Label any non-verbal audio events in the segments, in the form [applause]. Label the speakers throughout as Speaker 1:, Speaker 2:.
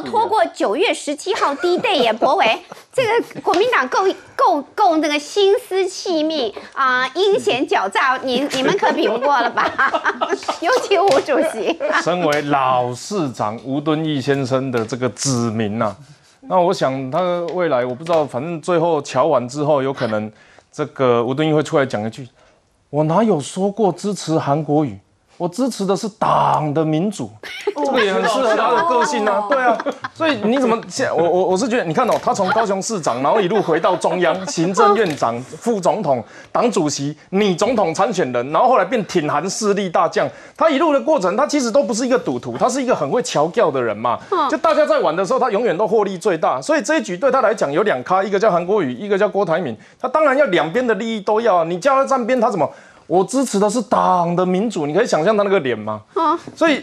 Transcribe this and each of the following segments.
Speaker 1: 有拖过九月十七号 D day 耶，博伟，这个国民党够够够那个心思细密啊，阴险狡诈，你你们可比不过了吧？[laughs] 尤其吴主席，
Speaker 2: 身为老市长吴敦义先生的这个子民呐，那我想他未来我不知道，反正最后瞧完之后，有可能这个吴敦义会出来讲一句：我哪有说过支持韩国瑜？我支持的是党的民主，这个也很适合他的个性啊。对啊，所以你怎么现我我我是觉得，你看哦，他从高雄市长，然后一路回到中央，行政院长、副总统、党主席、你总统参选人，然后后来变挺韩势力大将。他一路的过程，他其实都不是一个赌徒，他是一个很会调教的人嘛。就大家在玩的时候，他永远都获利最大。所以这一局对他来讲有两咖，一个叫韩国瑜，一个叫郭台铭。他当然要两边的利益都要啊。你叫他站边，他怎么？我支持的是党的民主，你可以想象他那个脸吗？啊，所以，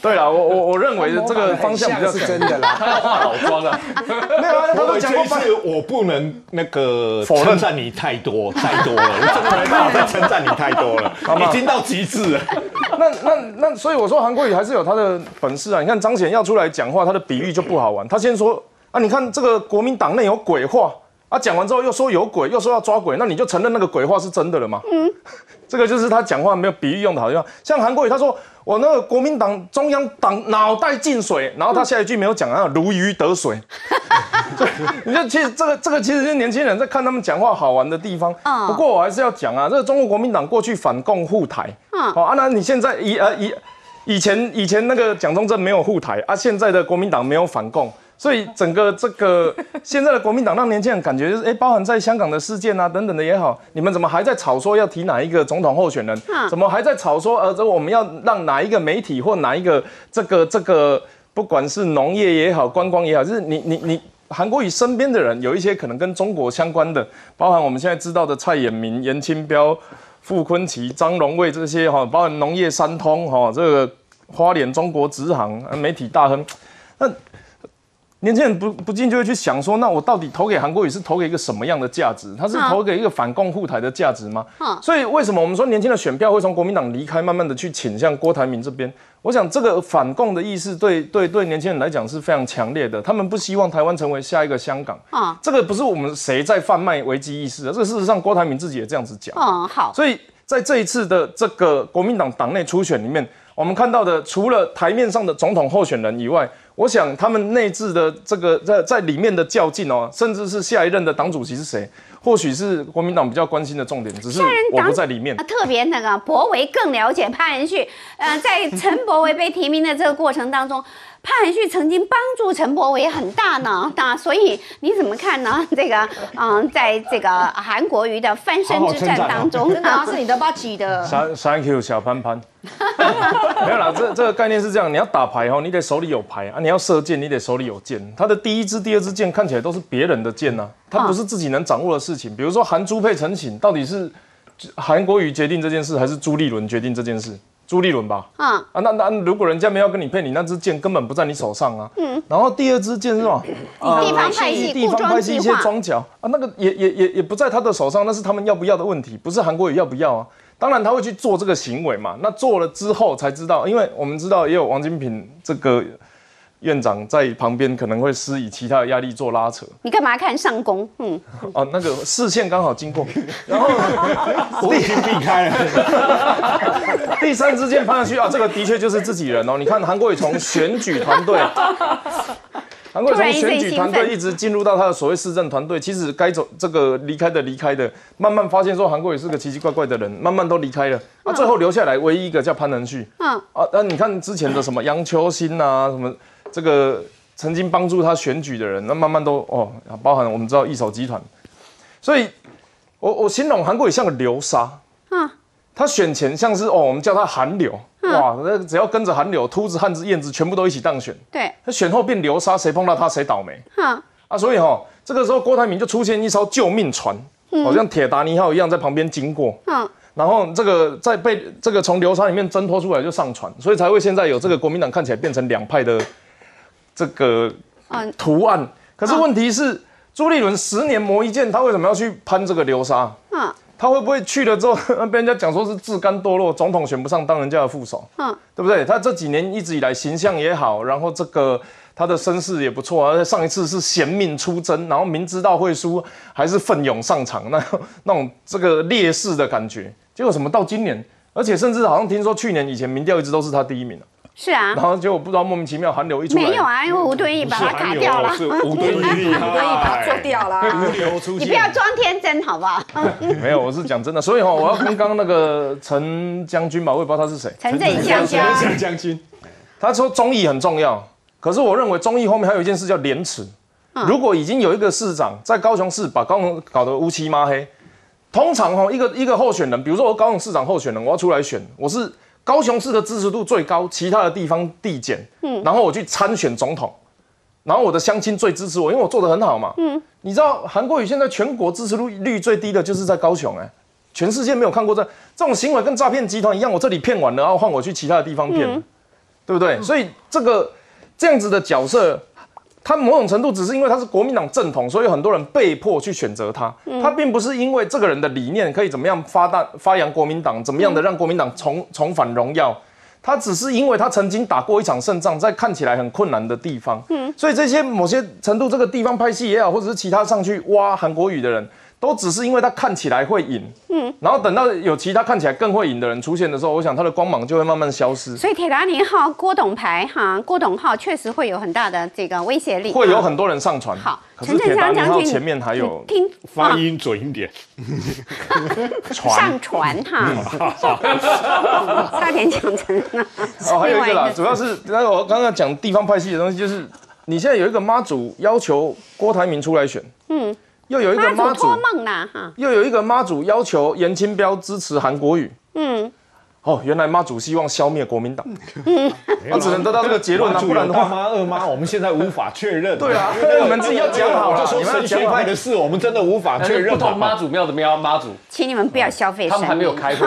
Speaker 2: 对了，我我我认为这个方向比较
Speaker 3: 是真的啦，
Speaker 4: 他要化老妆啊，[laughs]
Speaker 2: 没有啊，他都讲过，
Speaker 3: 是我不能那个称赞你太多太多了，我真的没办法 [laughs] 再称赞你太多了，已经到极致了。[laughs]
Speaker 2: 那那那，所以我说韩国瑜还是有他的本事啊。你看张显要出来讲话，他的比喻就不好玩。他先说啊，你看这个国民党内有鬼话。他讲完之后又说有鬼，又说要抓鬼，那你就承认那个鬼话是真的了吗？嗯，[laughs] 这个就是他讲话没有比喻用的好像像韩国瑜他说我那个国民党中央党脑袋进水，然后他下一句没有讲啊，如鱼得水。[laughs] 对，你就其实这个这个其实是年轻人在看他们讲话好玩的地方。不过我还是要讲啊，这个中国国民党过去反共护台，好啊，那你现在以呃以以前以前那个蒋中正没有护台啊，现在的国民党没有反共。所以整个这个 [laughs] 现在的国民党让年轻人感觉就是，哎，包含在香港的事件啊等等的也好，你们怎么还在吵说要提哪一个总统候选人？怎么还在吵说，呃，这我们要让哪一个媒体或哪一个这个这个，不管是农业也好，观光也好，就是你你你韩国瑜身边的人有一些可能跟中国相关的，包含我们现在知道的蔡衍明、严清标、傅昆奇、张荣卫这些哈，包含农业三通哈，这个花莲中国直航媒体大亨，那。年轻人不不禁就会去想说，那我到底投给韩国瑜是投给一个什么样的价值？他是投给一个反共护台的价值吗？所以为什么我们说年轻的选票会从国民党离开，慢慢的去倾向郭台铭这边？我想这个反共的意识对对对年轻人来讲是非常强烈的，他们不希望台湾成为下一个香港。啊，这个不是我们谁在贩卖危机意识啊，这个事实上郭台铭自己也这样子讲。嗯，
Speaker 1: 好。
Speaker 2: 所以在这一次的这个国民党党内初选里面，我们看到的除了台面上的总统候选人以外，我想他们内置的这个在在里面的较劲哦，甚至是下一任的党主席是谁，或许是国民党比较关心的重点，只是我不在里面。
Speaker 1: 特别那个博维更了解潘仁旭，呃，在陈博维被提名的这个过程当中。潘海旭曾经帮助陈柏伟很大呢，那 [laughs] 所以你怎么看呢？[laughs] 这个，嗯，在这个韩国瑜的翻身之战当中，
Speaker 5: 真的是你的 budget 的。[laughs]
Speaker 2: Thank you，小潘潘。没有啦，这这个概念是这样，你要打牌哦，你得手里有牌啊；你要射箭，你得手里有箭。他的第一支、第二支箭看起来都是别人的箭呐，他不是自己能掌握的事情。比如说韩朱配陈请，到底是韩国瑜决定这件事，还是朱立伦决定这件事？朱立伦吧，啊啊，那那如果人家没有跟你配，你那支箭根本不在你手上啊。嗯，然后第二支箭是什么？
Speaker 1: 地方派系、地方派系
Speaker 2: 一些装脚啊，那个也也也也不在他的手上，那是他们要不要的问题，不是韩国瑜要不要啊？当然他会去做这个行为嘛，那做了之后才知道，因为我们知道也有王金平这个。院长在旁边可能会施以其他的压力做拉扯。
Speaker 1: 你干嘛看上宫？嗯，
Speaker 2: 哦，那个视线刚好经过，[laughs] 然后
Speaker 3: 我已经避开
Speaker 2: 了。[laughs] 第三支箭放上去啊，这个的确就是自己人哦。你看韩国瑜从选举团队，[laughs] 韩国瑜从选举团队一直进入到他的所谓市政团队，其实该走这个离开的离开的，慢慢发现说韩国瑜是个奇奇怪怪的人，慢慢都离开了。那最后留下来唯一一个叫潘仁旭。嗯啊，那你看之前的什么杨秋兴啊，什么。这个曾经帮助他选举的人，那慢慢都哦，包含我们知道一手集团，所以我我形容韩国也像个流沙。啊，他选前像是哦，我们叫他韩流。哇，那只要跟着韩流，秃子、汉子、燕子全部都一起当选，
Speaker 1: 对，
Speaker 2: 他选后变流沙，谁碰到他谁倒霉，啊，所以哈，这个时候郭台铭就出现一艘救命船，好像铁达尼号一样在旁边经过，嗯，然后这个在被这个从流沙里面挣脱出来就上船，所以才会现在有这个国民党看起来变成两派的。这个图案，可是问题是朱立伦十年磨一剑，他为什么要去攀这个流沙？他会不会去了之后 [laughs] 被人家讲说是自甘堕落，总统选不上当人家的副手，
Speaker 1: 嗯，
Speaker 2: 对不对？他这几年一直以来形象也好，然后这个他的身世也不错，而且上一次是贤命出征，然后明知道会输还是奋勇上场，那 [laughs] 那种这个烈士的感觉。结果什么到今年，而且甚至好像听说去年以前民调一直都是他第一名
Speaker 1: 是啊
Speaker 2: 然，后结果不知道莫名其妙韩流一出来，
Speaker 1: 没有啊，因为吴敦义把他卡掉了。
Speaker 3: 是 [laughs] 吴敦义厉害，
Speaker 4: 可以把它做掉了。
Speaker 3: 无流出现。
Speaker 1: 你不要装天真好不好？[laughs]
Speaker 2: 没有，我是讲真的，所以哈，我要跟刚刚那个陈将军嘛，我也不知道他是谁，
Speaker 1: 陈正将军，
Speaker 3: 陈将军，
Speaker 2: 他说忠义很重要，可是我认为忠义后面还有一件事叫廉耻。如果已经有一个市长在高雄市把高雄搞得乌漆抹黑，通常哈一个一个候选人，比如说我高雄市长候选人，我要出来选，我是高雄市的支持度最高，其他的地方递减，嗯，然后我去参选总统，然后我的乡亲最支持我，因为我做的很好嘛，嗯，你知道韩国瑜现在全国支持率率最低的就是在高雄、哎，全世界没有看过这这种行为，跟诈骗集团一样，我这里骗完了，然后换我去其他的地方骗，对不对？所以这个这样子的角色，他某种程度只是因为他是国民党正统，所以很多人被迫去选择他。他并不是因为这个人的理念可以怎么样发大发扬国民党，怎么样的让国民党重重返荣耀。他只是因为他曾经打过一场胜仗，在看起来很困难的地方，所以这些某些程度这个地方拍戏也好，或者是其他上去挖韩国语的人，都只是因为他看起来会赢，嗯，然后等到有其他看起来更会赢的人出现的时候，我想他的光芒就会慢慢消失。
Speaker 1: 所以铁达尼号郭董牌哈，郭董号确实会有很大的这个威胁力，
Speaker 2: 会有很多人上船。
Speaker 1: 好
Speaker 2: 可是铁达尼
Speaker 1: 陈振香将军
Speaker 2: 号前面还有
Speaker 1: 听
Speaker 3: 发音准一点。
Speaker 1: 上船哈，差点讲成了。[laughs]
Speaker 2: 哦，还有一个啦，主要是那个我刚刚讲地方派系的东西，就是你现在有一个妈祖要求郭台铭出来选，嗯，又有一个妈祖
Speaker 1: 妈祖托，梦啦哈，
Speaker 2: 又有一个妈祖要求严清标支持韩国语，嗯，哦，原来妈祖希望消灭国民党，[laughs] 他只能得到这个结论啊，不然的话，
Speaker 3: 大妈二妈，我们现在无法确认。
Speaker 2: 对啊，你们自己要讲好了，
Speaker 3: 我就说
Speaker 2: 你们要
Speaker 3: 神学
Speaker 2: 讲
Speaker 3: 派的事，我们真的无法确认不。
Speaker 5: 同妈祖庙的庙妈祖，
Speaker 1: 请你们不要消费
Speaker 5: 他们还没有开会。